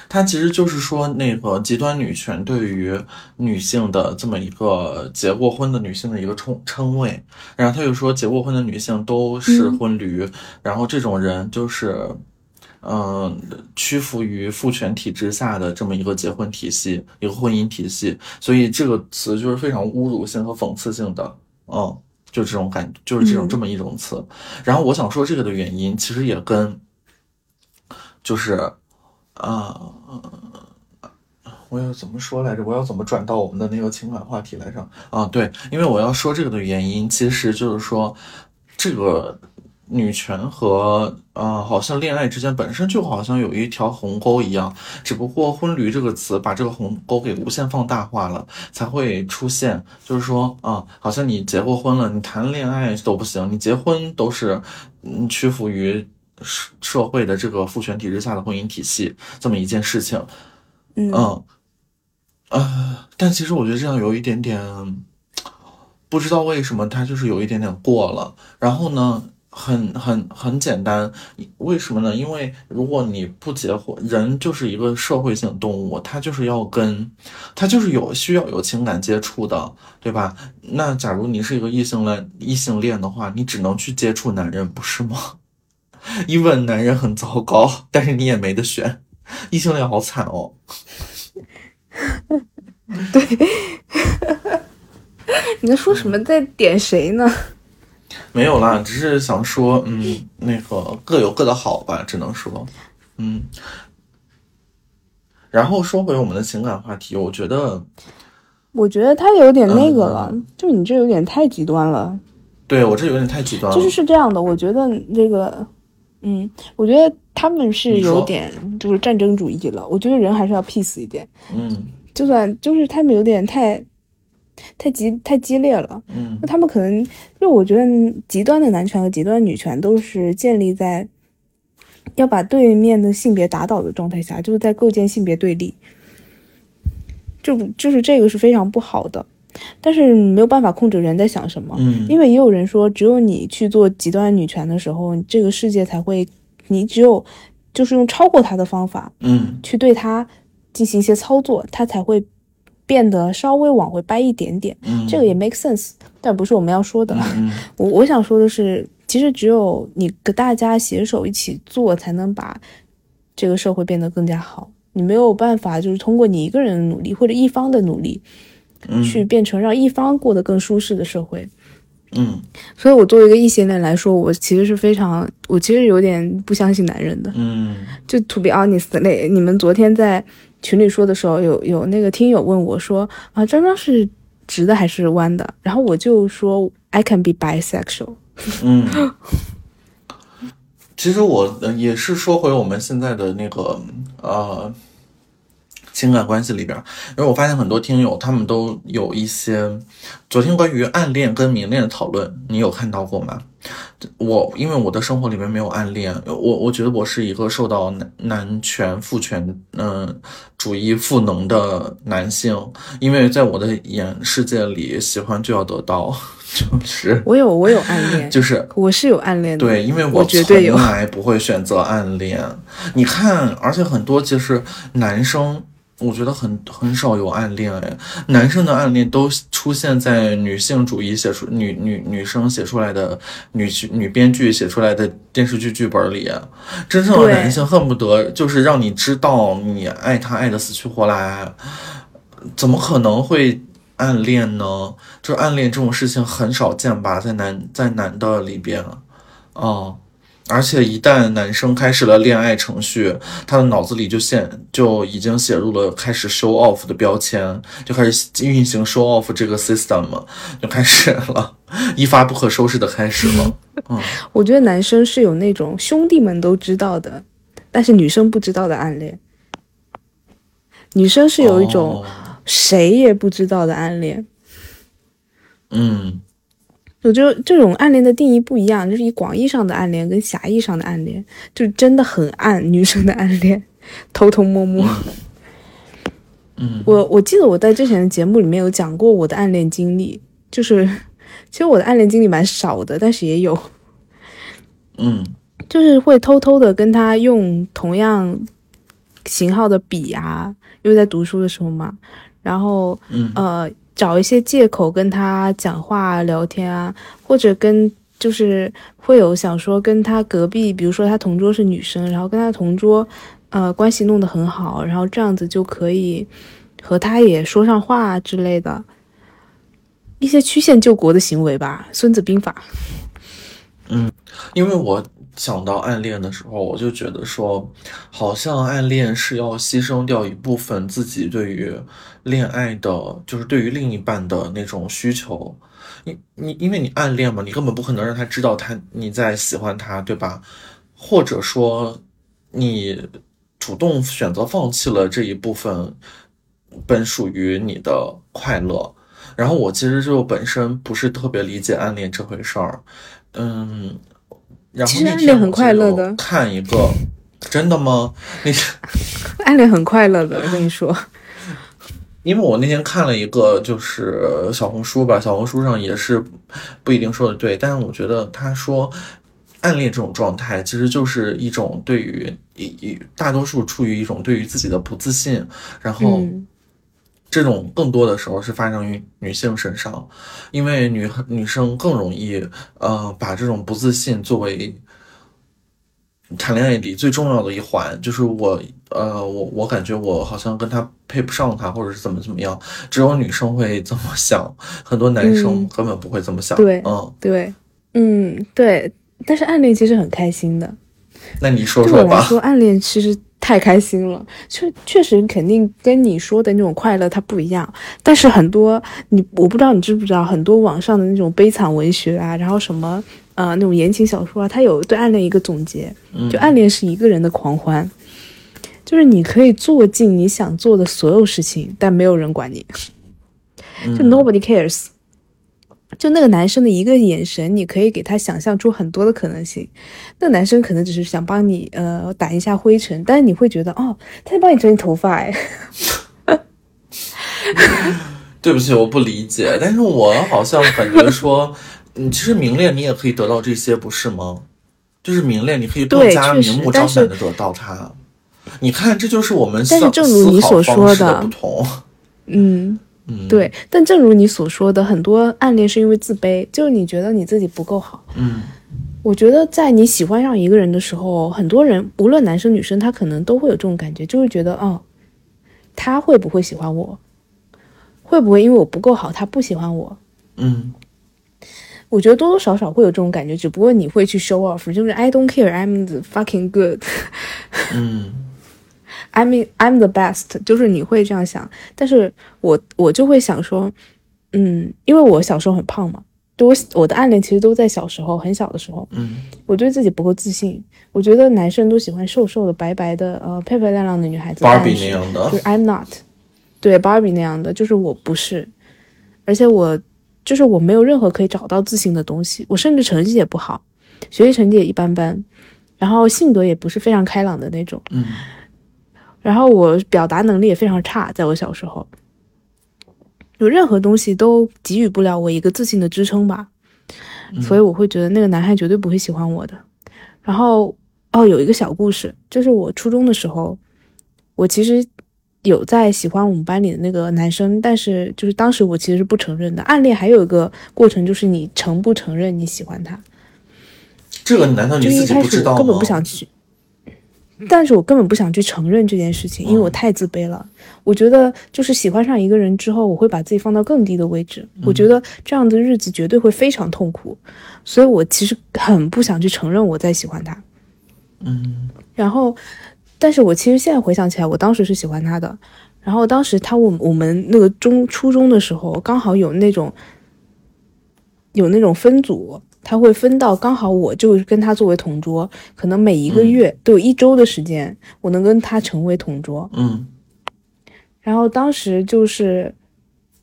它其实就是说，那个极端女权对于女性的这么一个结过婚的女性的一个称称谓，然后他就说，结过婚的女性都是嗯婚驴，然后这种人就是，嗯、屈服于父权体制下的这么一个结婚体系，一个婚姻体系，所以这个词就是非常侮辱性和讽刺性的，嗯，就这种感，就是这种嗯这么一种词。然后我想说这个的原因，其实也跟，就是。啊、我要怎么说来着？我要怎么转到我们的那个情感话题来上？啊，对，因为我要说这个的原因，其实就是说，这个女权和呃，好像恋爱之间本身就好像有一条鸿沟一样，只不过“婚驴”这个词把这个鸿沟给无限放大化了，才会出现，就是说啊、好像你结过婚了，你谈恋爱都不行，你结婚都是嗯屈服于。社社会的这个父权体制下的婚姻体系这么一件事情，嗯嗯，呃，但其实我觉得这样有一点点，不知道为什么他就是有一点点过了。然后呢，很很很简单，为什么呢？因为如果你不结婚，人就是一个社会性动物，他就是要跟，他就是有需要有情感接触的，对吧？那假如你是一个异性恋异性恋的话，你只能去接触男人，不是吗？<laughs> 一问男人很糟糕，但是你也没得选，异性恋好惨哦。对 <laughs> 你在说什么？在点谁呢？没有啦，只是想说，嗯，那个各有各的好吧，只能说，嗯。然后说回我们的情感话题，我觉得，我觉得他有点那个嗯了，就你这有点太极端了。对我这有点太极端了。就是是这样的，我觉得这个，嗯，我觉得他们是有点就是战争主义了。我觉得人还是要 peace 一点，嗯就算就是他们有点太太激太激烈了。嗯那他们可能，就我觉得极端的男权和极端女权都是建立在要把对面的性别打倒的状态下，就是在构建性别对立。就就是这个是非常不好的，但是没有办法控制人在想什么。嗯，因为也有人说，只有你去做极端女权的时候，这个世界才会，你只有就是用超过他的方法嗯去对他进行一些操作，他才会变得稍微往回掰一点点。嗯，这个也 make sense，但不是我们要说的。嗯 <laughs> 我我想说的是，其实只有你跟大家携手一起做，才能把这个社会变得更加好。你没有办法，就是通过你一个人的努力或者一方的努力，嗯去变成让一方过得更舒适的社会。嗯所以，我作为一个异性恋来说，我其实是非常，我其实有点不相信男人的。嗯就 to be honest，那你们昨天在群里说的时候，有有那个听友问我说啊，张张是直的还是弯的？然后我就说 I can be bisexual。嗯。其实我也是说回我们现在的那个呃情感关系里边，因为我发现很多听友他们都有一些昨天关于暗恋跟明恋的讨论，你有看到过吗？我因为我的生活里面没有暗恋，我我觉得我是一个受到男男权父权嗯、呃主义赋能的男性，因为在我的眼世界里，喜欢就要得到，<laughs> 就是我有我有暗恋，就是我是有暗恋的。对，因为我绝从来不会选择暗恋。你看，而且很多其实男生我觉得很很少有暗恋哎，男生的暗恋都出现在女性主义写出女女女生写出来的女女编剧写出来的电视剧剧本里，真正的男性恨不得就是让你知道你爱他爱的死去活来，怎么可能会暗恋呢？就暗恋这种事情很少见吧，在男在男的里边，哦。而且一旦男生开始了恋爱程序，他的脑子里就现就已经写入了开始 show off 的标签，就开始运行 show off 这个 system 就开始了，一发不可收拾的开始了。<laughs> 嗯，我觉得男生是有那种兄弟们都知道的，但是女生不知道的暗恋，女生是有一种谁也不知道的暗恋。嗯。我觉得这种暗恋的定义不一样，就是以广义上的暗恋跟狭义上的暗恋，就真的很暗，女生的暗恋，偷偷摸摸。嗯，我我记得我在之前的节目里面有讲过我的暗恋经历，就是其实我的暗恋经历蛮少的，但是也有。嗯，就是会偷偷的跟他用同样型号的笔啊，因为在读书的时候嘛，然后呃。找一些借口跟他讲话聊天啊，或者跟就是会有想说跟他隔壁，比如说他同桌是女生，然后跟他同桌，呃，关系弄得很好，然后这样子就可以和他也说上话之类的，一些曲线救国的行为吧，《孙子兵法》。嗯，因为我。想到暗恋的时候，我就觉得说，好像暗恋是要牺牲掉一部分自己对于恋爱的，就是对于另一半的那种需求。你你因为你暗恋嘛，你根本不可能让他知道他你在喜欢他，对吧？或者说你主动选择放弃了这一部分本属于你的快乐。然后我其实就本身不是特别理解暗恋这回事儿，嗯。其实暗恋很快乐的，看一个，真的吗？那 <laughs> 暗恋很快乐的，我跟你说。<laughs> 因为我那天看了一个，就是小红书吧，小红书上也是不一定说的对，但是我觉得他说暗恋这种状态，其实就是一种对于一一大多数处于一种对于自己的不自信，然后。这种更多的时候是发生于女性身上，因为女女生更容易，呃，把这种不自信作为谈恋爱里最重要的一环。就是我，呃，我我感觉我好像跟他配不上他，或者是怎么怎么样。只有女生会这么想，很多男生根本不会这么想。对，嗯，对，嗯，对。但是暗恋其实很开心的。那你说说吧。对我来说，暗恋其实。太开心了，确确实肯定跟你说的那种快乐它不一样。但是很多你我不知道你知不知道，很多网上的那种悲惨文学啊，然后什么呃那种言情小说啊，它有对暗恋一个总结，就暗恋是一个人的狂欢，就是你可以做尽你想做的所有事情，但没有人管你，就 nobody cares。就那个男生的一个眼神，你可以给他想象出很多的可能性。那男生可能只是想帮你呃掸一下灰尘，但是你会觉得哦，他在帮你整理头发哎。<laughs> 对不起，我不理解。但是我好像感觉说，嗯，其实明恋你也可以得到这些，不是吗？就是明恋你可以更加明目张胆的得到他。你看，这就是我们但是正如你所说的不同。<laughs> 嗯。对，但正如你所说的，很多暗恋是因为自卑，就是你觉得你自己不够好。嗯，我觉得在你喜欢上一个人的时候，很多人无论男生女生，他可能都会有这种感觉，就是觉得，哦，他会不会喜欢我？会不会因为我不够好，他不喜欢我？嗯，我觉得多多少少会有这种感觉，只不过你会去 show off，就是 I don't care，I'm the fucking good。嗯。I mean, I'm the best，就是你会这样想，但是我我就会想说，嗯，因为我小时候很胖嘛，就我我的暗恋其实都在小时候，很小的时候，嗯，我对自己不够自信，我觉得男生都喜欢瘦瘦的、白白的、呃，漂漂亮亮的女孩子，Barbie 那样的，就是 I'm not，对 Barbie 那样的，就是我不是，而且我就是我没有任何可以找到自信的东西，我甚至成绩也不好，学习成绩也一般般，然后性格也不是非常开朗的那种，嗯。然后我表达能力也非常差，在我小时候，有任何东西都给予不了我一个自信的支撑吧，所以我会觉得那个男孩绝对不会喜欢我的。然后哦，有一个小故事，就是我初中的时候，我其实有在喜欢我们班里的那个男生，但是就是当时我其实是不承认的。暗恋还有一个过程，就是你承不承认你喜欢他。这个难道你就一自己开始我不知道吗？根本不想去，但是我根本不想去承认这件事情，因为我太自卑了。我觉得就是喜欢上一个人之后，我会把自己放到更低的位置。我觉得这样的日子绝对会非常痛苦，所以我其实很不想去承认我在喜欢他。嗯然后，但是我其实现在回想起来，我当时是喜欢他的。然后当时他我我们那个中初中的时候，刚好有那种有那种分组，他会分到刚好我就跟他作为同桌，可能每一个月都有一周的时间，我能跟他成为同桌。嗯然后当时就是，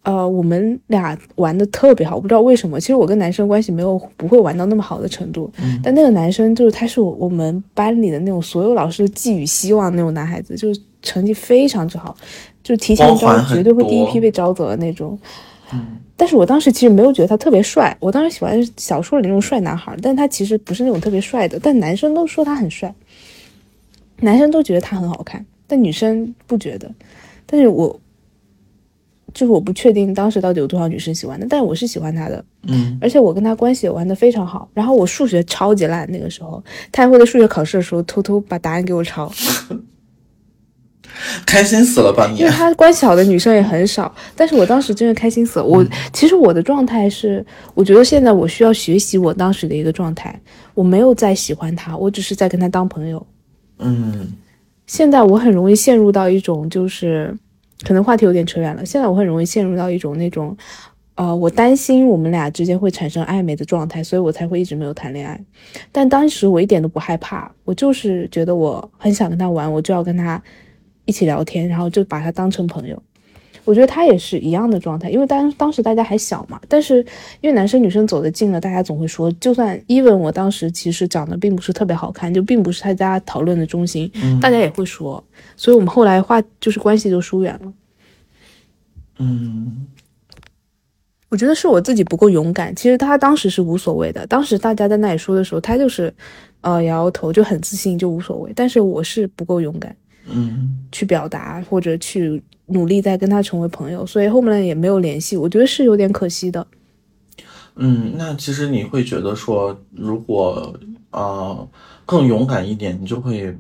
呃，我们俩玩的特别好，我不知道为什么。其实我跟男生关系没有不会玩到那么好的程度，嗯但那个男生就是他是我我们班里的那种所有老师寄予希望的那种男孩子，就是成绩非常之好，就是提前招绝对会第一批被招走的那种。嗯但是我当时其实没有觉得他特别帅，我当时喜欢小说里那种帅男孩，但他其实不是那种特别帅的，但男生都说他很帅，男生都觉得他很好看，但女生不觉得。但是我就是我不确定当时到底有多少女生喜欢他，但是我是喜欢他的，嗯而且我跟他关系也玩的非常好。然后我数学超级烂，那个时候他还会在数学考试的时候偷偷把答案给我抄。<laughs> 开心死了吧你因为？他关系好的女生也很少，但是我当时真的开心死了。我其实我的状态是，我觉得现在我需要学习我当时的一个状态，我没有在喜欢他，我只是在跟他当朋友。嗯现在我很容易陷入到一种就是，可能话题有点扯远了。现在我很容易陷入到一种那种，呃，我担心我们俩之间会产生暧昧的状态，所以我才会一直没有谈恋爱。但当时我一点都不害怕，我就是觉得我很想跟他玩，我就要跟他一起聊天，然后就把他当成朋友。我觉得他也是一样的状态，因为当当时大家还小嘛，但是因为男生女生走得近了，大家总会说，就算 even 我当时其实长得并不是特别好看，就并不是大家讨论的中心，嗯大家也会说，所以我们后来话就是关系就疏远了。嗯我觉得是我自己不够勇敢，其实他当时是无所谓的，当时大家在那里说的时候，他就是，呃，摇摇头就很自信，就无所谓。但是我是不够勇敢嗯去表达或者去努力再跟他成为朋友，所以后面也没有联系，我觉得是有点可惜的。嗯，那其实你会觉得说，如果呃更勇敢一点，你就会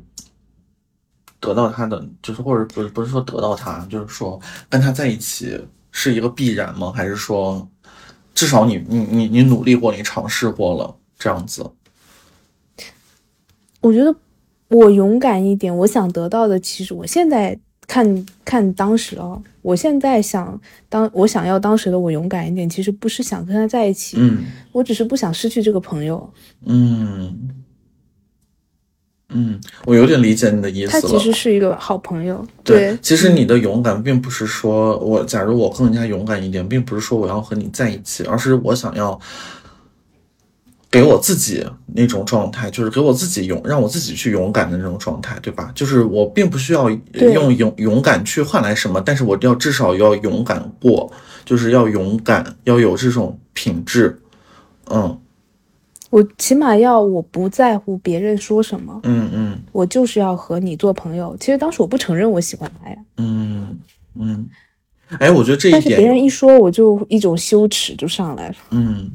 得到他的，就是或者不是不是说得到他，就是说跟他在一起是一个必然吗？还是说至少你你你你努力过，你尝试过了这样子？我觉得我勇敢一点，我想得到的，其实我现在看看当时哦，我现在想当我想要当时的我勇敢一点，其实不是想跟他在一起，嗯我只是不想失去这个朋友。嗯嗯，我有点理解你的意思了。他其实是一个好朋友，对，其实你的勇敢并不是说我，假如我更加勇敢一点，并不是说我要和你在一起，而是我想要给我自己那种状态，就是给我自己勇，让我自己去勇敢的那种状态，对吧？就是我并不需要用勇勇敢去换来什么，但是我要至少要勇敢过，就是要勇敢，要有这种品质。嗯我起码要我不在乎别人说什么，嗯嗯我就是要和你做朋友。其实当时我不承认我喜欢他呀，嗯嗯，哎，我觉得这一点但是别人一说，我就一种羞耻就上来了。嗯，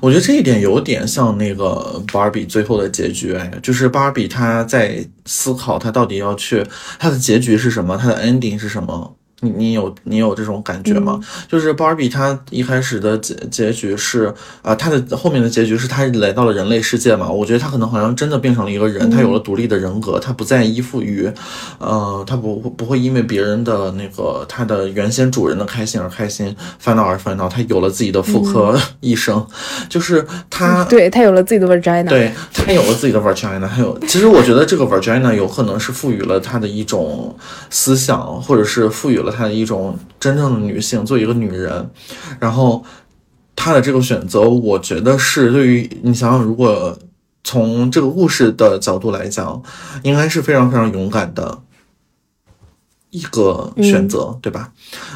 我觉得这一点有点像那个芭比最后的结局，哎，就是芭比她在思考她到底要去，她的结局是什么，她的 ending 是什么。你你有你有这种感觉吗？就是芭比她一开始的结结局是啊、她的后面的结局是她来到了人类世界嘛？我觉得她可能好像真的变成了一个人，她有了独立的人格，她不再依附于，呃，她不不会因为别人的那个她的原先主人的开心而开心，烦恼而烦恼，她有了自己的妇科 <laughs> 医生，就是她对他有了自己的 vagina，对他有了自己的 vagina，他有，其实我觉得这个 vagina 有可能是赋予了他的一种思想，或者是赋予了他的一种真正的女性，做一个女人。然后她的这个选择，我觉得是对于你想想，如果从这个故事的角度来讲，应该是非常非常勇敢的一个选择，对吧？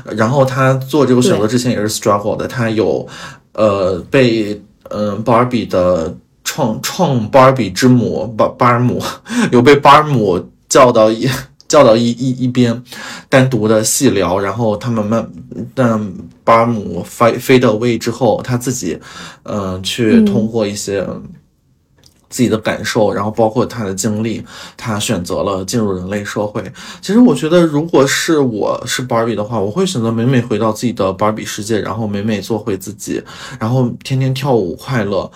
然后他做这个选择之前也是 struggle 的，他有呃被嗯芭比的创创芭比之母巴巴尔姆有被巴尔姆叫到一叫到一一一边，单独的细聊，然后他们慢，但巴姆飞飞到位之后，他自己，嗯，去通过一些自己的感受，然后包括他的经历，他选择了进入人类社会。其实我觉得，如果是我是芭比的话，我会选择美美回到自己的芭比世界，然后美美做回自己，然后天天跳舞快乐。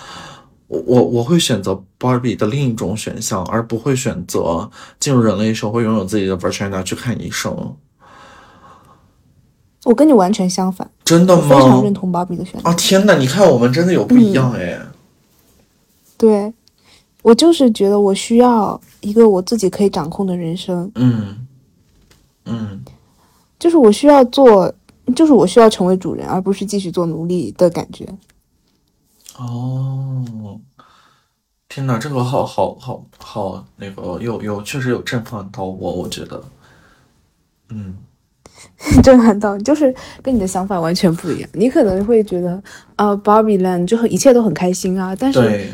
我我我会选择 Barbie 的另一种选项，而不会选择进入人类社会，拥有自己的 Virginia 去看医生。我跟你完全相反，真的吗？非常认同 Barbie 的选择。啊天哪！你看我们真的有不一样哎。对，我就是觉得我需要一个我自己可以掌控的人生。嗯嗯，就是我需要做，就是我需要成为主人，而不是继续做奴隶的感觉。哦，天哪，这个好好好好，那个有有确实有震撼到我，我觉得，嗯，<laughs> 震撼到就是跟你的想法完全不一样。你可能会觉得啊，Barbie Land 就一切都很开心啊，但是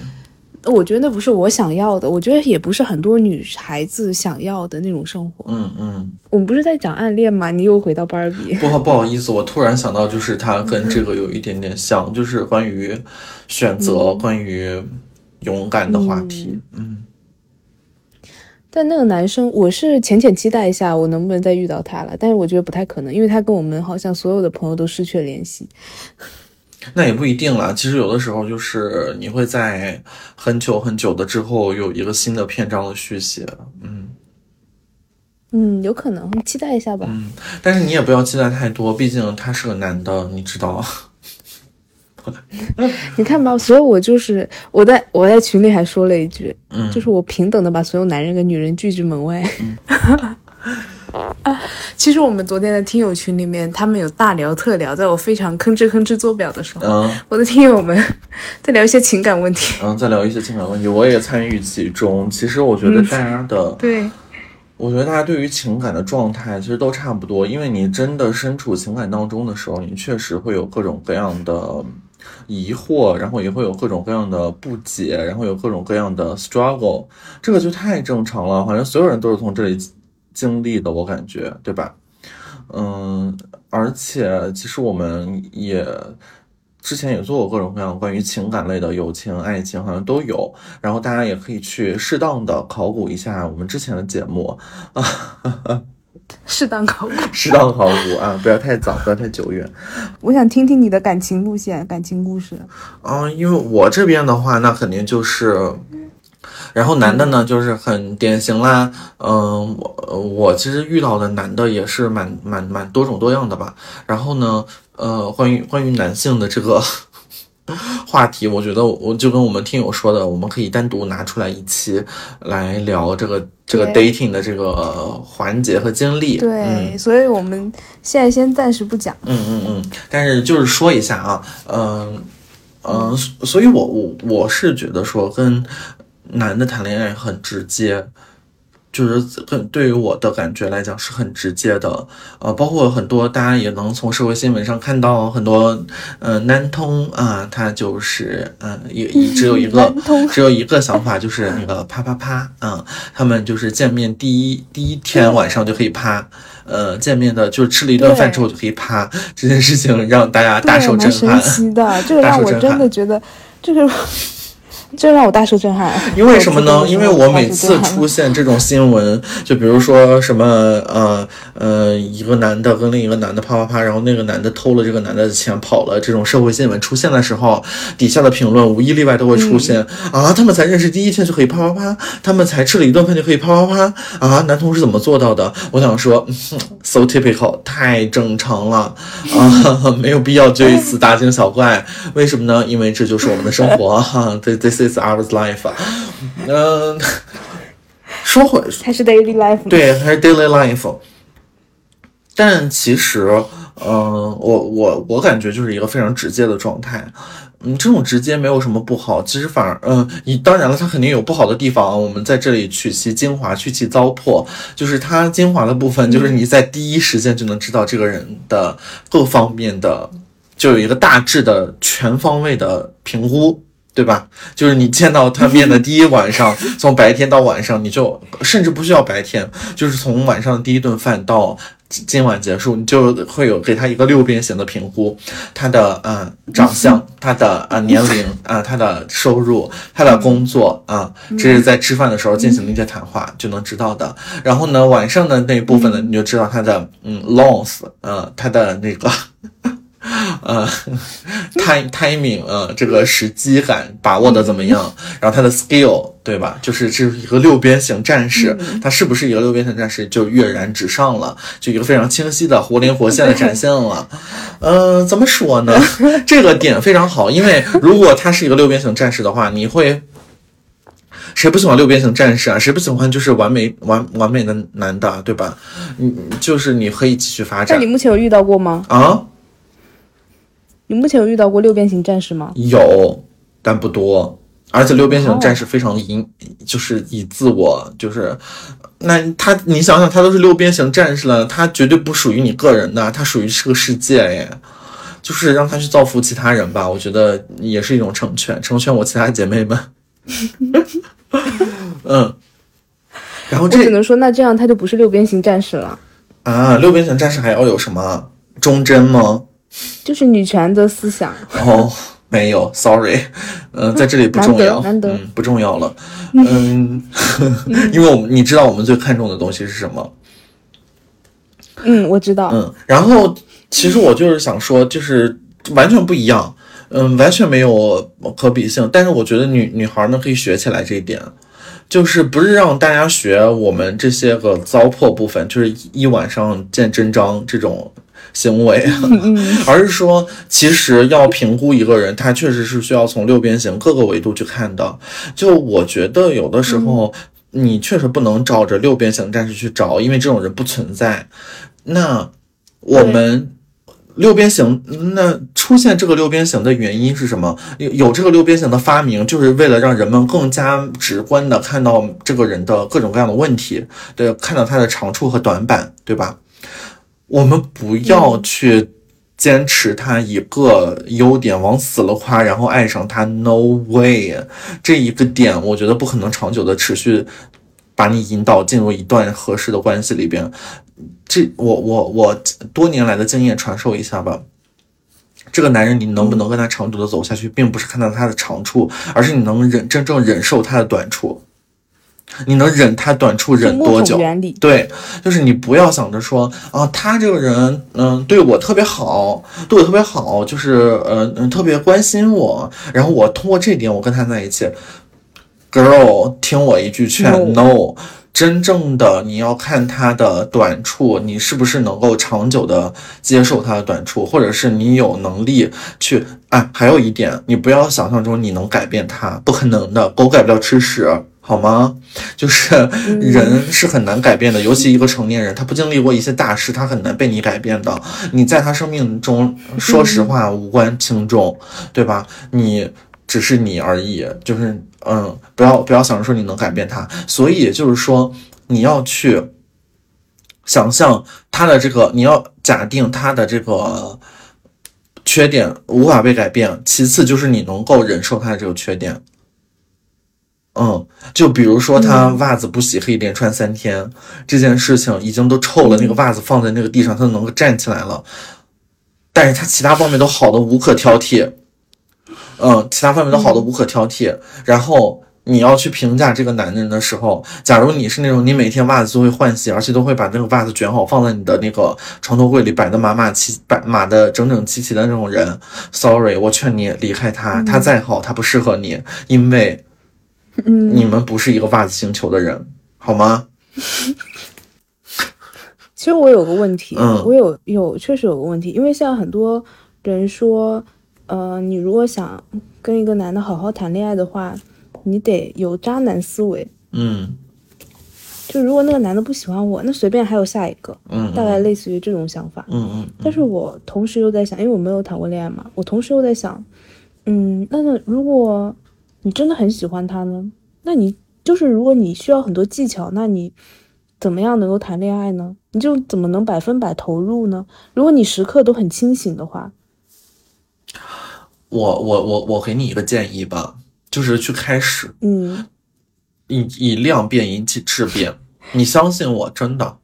我觉得那不是我想要的，我觉得也不是很多女孩子想要的那种生活。嗯嗯，我们不是在讲暗恋吗？你又回到 Barbie，不好不好意思，我突然想到，就是它跟这个有一点点像，就是关于。选择关于勇敢的话题，嗯，但那个男生，我是浅浅期待一下，我能不能再遇到他了？但是我觉得不太可能，因为他跟我们好像所有的朋友都失去了联系。那也不一定了，其实有的时候就是你会在很久很久的之后有一个新的篇章的续写，嗯嗯，有可能，期待一下吧。嗯，但是你也不要期待太多，毕竟他是个男的，你知道。<laughs> 你看吧，所以我就是我在我在群里还说了一句，嗯，就是我平等的把所有男人跟女人拒之门外。<laughs> 啊，<laughs> 其实我们昨天的听友群里面，他们有大聊特聊，在我非常吭哧吭哧做表的时候，嗯，我的听友们在聊一些情感问题，嗯，在聊一些情感问题，我也参与其中。其实我觉得大家的，对，我觉得大家对于情感的状态其实都差不多，因为你真的身处情感当中的时候，你确实会有各种各样的。疑惑，然后也会有各种各样的不解，然后有各种各样的 struggle，这个就太正常了，好像所有人都是从这里经历的，我感觉，对吧？嗯，而且其实我们也之前也做过各种各样关于情感类的友情、爱情，好像都有，然后大家也可以去适当的考古一下我们之前的节目啊。<laughs> 适当考古，<laughs> 适当考古啊！不要太早，不要太久远。我想听听你的感情路线、感情故事。啊，因为我这边的话，那肯定就是，然后男的呢，就是很典型啦。嗯，我我其实遇到的男的也是蛮蛮蛮多种多样的吧。然后呢，呃，关于关于男性的这个。<laughs> 话题，我觉得我就跟我们听友说的，我们可以单独拿出来一期来聊这个这个 dating 的这个环节和经历。对，所以我们现在先暂时不讲。嗯嗯嗯，但是就是说一下啊，嗯嗯，所以我我我是觉得说跟男的谈恋爱很直接。就是很对于我的感觉来讲是很直接的，呃，包括很多大家也能从社会新闻上看到很多，呃，男通啊，他就是，嗯，也只有一个，<laughs> 只有一个想法，就是那个啪啪啪，嗯，他们就是见面第一第一天晚上就可以啪，呃，见面的就吃了一顿饭之后就可以啪，这件事情让大家大受震撼，神奇的，这个让我真的觉得这个。这让我大受震撼。因为什么呢？<laughs> 因为我每次出现这种新闻，就比如说什么呃呃，一个男的跟另一个男的啪啪啪，然后那个男的偷了这个男的的钱跑了，这种社会新闻出现的时候，底下的评论无一例外都会出现啊，他们才认识第一天就可以啪啪啪，他们才吃了一顿饭就可以啪啪啪啊，男同事怎么做到的？我想说，so typical，太正常了啊，<laughs> 没有必要就一次 <laughs> 大惊小怪。为什么呢？因为这就是我们的生活哈，对对。This is our life，<gasps> 嗯，<gasps> 说回还是 daily life，对，还是 daily life。但其实，嗯，我我我感觉就是一个非常直接的状态。嗯，这种直接没有什么不好，其实反而，嗯，你当然了，它肯定有不好的地方。我们在这里取其精华，去其糟粕，就是它精华的部分，就是你在第一时间就能知道这个人的各方面的，就有一个大致的全方位的评估。对吧？就是你见到他面的第一晚上，<laughs> 从白天到晚上，你就甚至不需要白天，就是从晚上第一顿饭到今晚结束，你就会有给他一个六边形的评估，他的嗯长相，<laughs> 他的呃年龄啊，他的收入，他的工作啊，这是在吃饭的时候进行的一些谈话就能知道的。然后呢，晚上的那一部分呢，你就知道他的嗯 loss，呃，他的那个。呃，<laughs> time timing，呃，这个时机感把握的怎么样？然后他的 skill，对吧？就是这是一个六边形战士，他是不是一个六边形战士，就跃然纸上了，就一个非常清晰的活灵活现的展现了。嗯，怎么说呢？这个点非常好，因为如果他是一个六边形战士的话，你会谁不喜欢六边形战士啊？谁不喜欢就是完美完完美的男的，对吧？嗯，就是你可以继续发展。那你目前有遇到过吗？啊？你目前有遇到过六边形战士吗？有，但不多。而且六边形战士非常以，就是以自我，就是那他，你想想，他都是六边形战士了，他绝对不属于你个人的，他属于这个世界耶。就是让他去造福其他人吧，我觉得也是一种成全，成全我其他姐妹们。<laughs> 嗯。然后这只能说，那这样他就不是六边形战士了。啊，六边形战士还要有什么忠贞吗？就是女权的思想。哦，没有，sorry，嗯，在这里不重要，难得，嗯，不重要了，嗯，<laughs> 因为我们你知道我们最看重的东西是什么？嗯，我知道，嗯，然后其实我就是想说，就是完全不一样，嗯，完全没有可比性，但是我觉得女女孩呢可以学起来这一点，就是不是让大家学我们这些个糟粕部分，就是一晚上见真章这种。行为，而是说，其实要评估一个人，他确实是需要从六边形各个维度去看的。就我觉得，有的时候你确实不能照着六边形战士去找，因为这种人不存在。那我们六边形，那出现这个六边形的原因是什么？有有这个六边形的发明，就是为了让人们更加直观的看到这个人的各种各样的问题，对，看到他的长处和短板，对吧？我们不要去坚持他一个优点往死了夸，然后爱上他。No way，这一个点我觉得不可能长久的持续把你引导进入一段合适的关系里边。这我我我多年来的经验传授一下吧。这个男人你能不能跟他长久的走下去，并不是看到他的长处，而是你能忍真正忍受他的短处。你能忍他短处忍多久？对，就是你不要想着说啊，他这个人，嗯，对我特别好，对我特别好，就是呃，嗯，特别关心我，然后我通过这点我跟他在一起。Girl，听我一句劝，No，真正的你要看他的短处，你是不是能够长久的接受他的短处，或者是你有能力去啊？还有一点，你不要想象中你能改变他，不可能的，狗改不了吃屎。好吗？就是人是很难改变的，尤其一个成年人，他不经历过一些大事，他很难被你改变的。你在他生命中，说实话无关轻重，对吧？你只是你而已，就是嗯，不要不要想着说你能改变他。所以就是说，你要去想象他的这个，你要假定他的这个缺点无法被改变。其次就是你能够忍受他的这个缺点。嗯，就比如说他袜子不洗可以连穿三天，这件事情已经都臭了，那个袜子放在那个地上，他能够站起来了。但是他其他方面都好的无可挑剔，嗯，其他方面都好的无可挑剔。然后你要去评价这个男人的时候，假如你是那种你每天袜子都会换洗，而且都会把那个袜子卷好放在你的那个床头柜里摆的码码齐摆码的整整齐齐的那种人，sorry，我劝你离开他，他再好他不适合你，因为。你们不是一个袜子星球的人，好吗？<laughs> 其实我有个问题，我有有确实有个问题，因为现在很多人说，呃，你如果想跟一个男的好好谈恋爱的话，你得有渣男思维。嗯，就如果那个男的不喜欢我，那随便还有下一个。嗯，大概类似于这种想法。嗯嗯。但是我同时又在想，因为我没有谈过恋爱嘛，我同时又在想，嗯，那那如果。你真的很喜欢他呢？那你就是如果你需要很多技巧，那你怎么样能够谈恋爱呢？你就怎么能百分百投入呢？如果你时刻都很清醒的话，我我我我给你一个建议吧，就是去开始，嗯以以量变引起质变。你相信我，真的，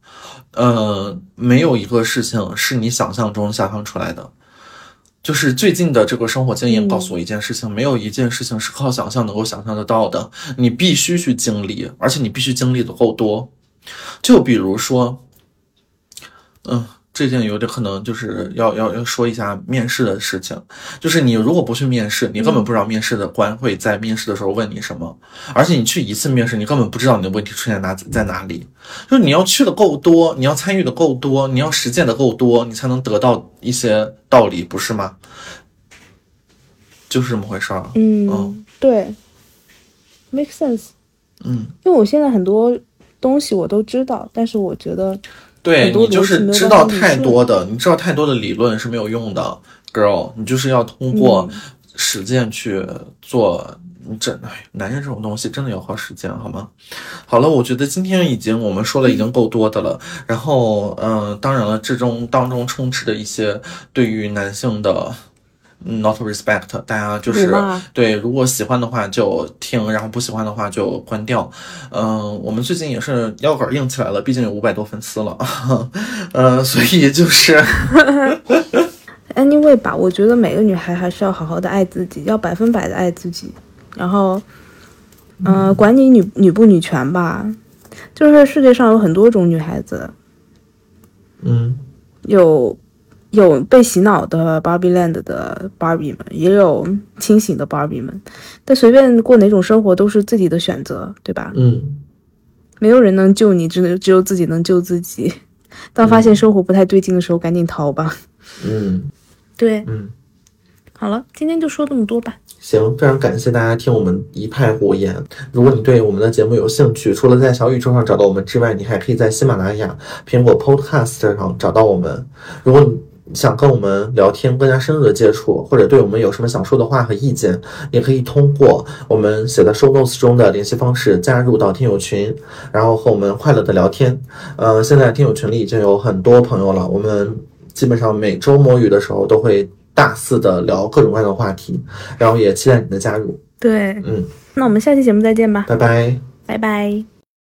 呃，没有一个事情是你想象中想象出来的。就是最近的这个生活经验告诉我一件事情，没有一件事情是靠想象能够想象得到的，你必须去经历，而且你必须经历的够多。就比如说，嗯，这件有点可能就是要要要说一下面试的事情，就是你如果不去面试，你根本不知道面试的官会在面试的时候问你什么，而且你去一次面试，你根本不知道你的问题出现哪在哪里。就是你要去的够多，你要参与的够多，你要实践的够多，你才能得到一些道理，不是吗？就是这么回事儿。嗯，嗯对，make sense。嗯，因为我现在很多东西我都知道，但是我觉得对你就是知道太多的，你知道太多的理论是没有用的，girl，你就是要通过嗯实践去做。你这哎，男人这种东西真的要花时间，好吗？好了，我觉得今天已经我们说了已经够多的了。然后，嗯、当然了，这中当中充斥着一些对于男性的。嗯 not respect，大家就是对，如果喜欢的话就听，然后不喜欢的话就关掉。嗯、我们最近也是腰杆硬起来了，毕竟有五百多粉丝了，<laughs> 呃，所以就是，<laughs> anyway 吧，我觉得每个女孩还是要好好的爱自己，要百分百的爱自己。然后，呃，管你女女不女权吧，就是世界上有很多种女孩子，嗯有有被洗脑的 Barbie Land 的 Barbie 们，也有清醒的 Barbie 们。但随便过哪种生活都是自己的选择，对吧？嗯没有人能救你，只能只有自己能救自己。当发现生活不太对劲的时候，赶紧逃吧。嗯对，嗯，好了，今天就说这么多吧。行，非常感谢大家听我们一派胡言。如果你对我们的节目有兴趣，除了在小宇宙上找到我们之外，你还可以在喜马拉雅、苹果 Podcast 上找到我们。如果你想跟我们聊天，更加深入的接触，或者对我们有什么想说的话和意见，也可以通过我们写的 show notes 中的联系方式加入到听友群，然后和我们快乐的聊天。呃，现在听友群里已经有很多朋友了，我们基本上每周摸鱼的时候都会大肆的聊各种各样的话题，然后也期待你的加入。对，嗯，那我们下期节目再见吧，拜拜。拜拜。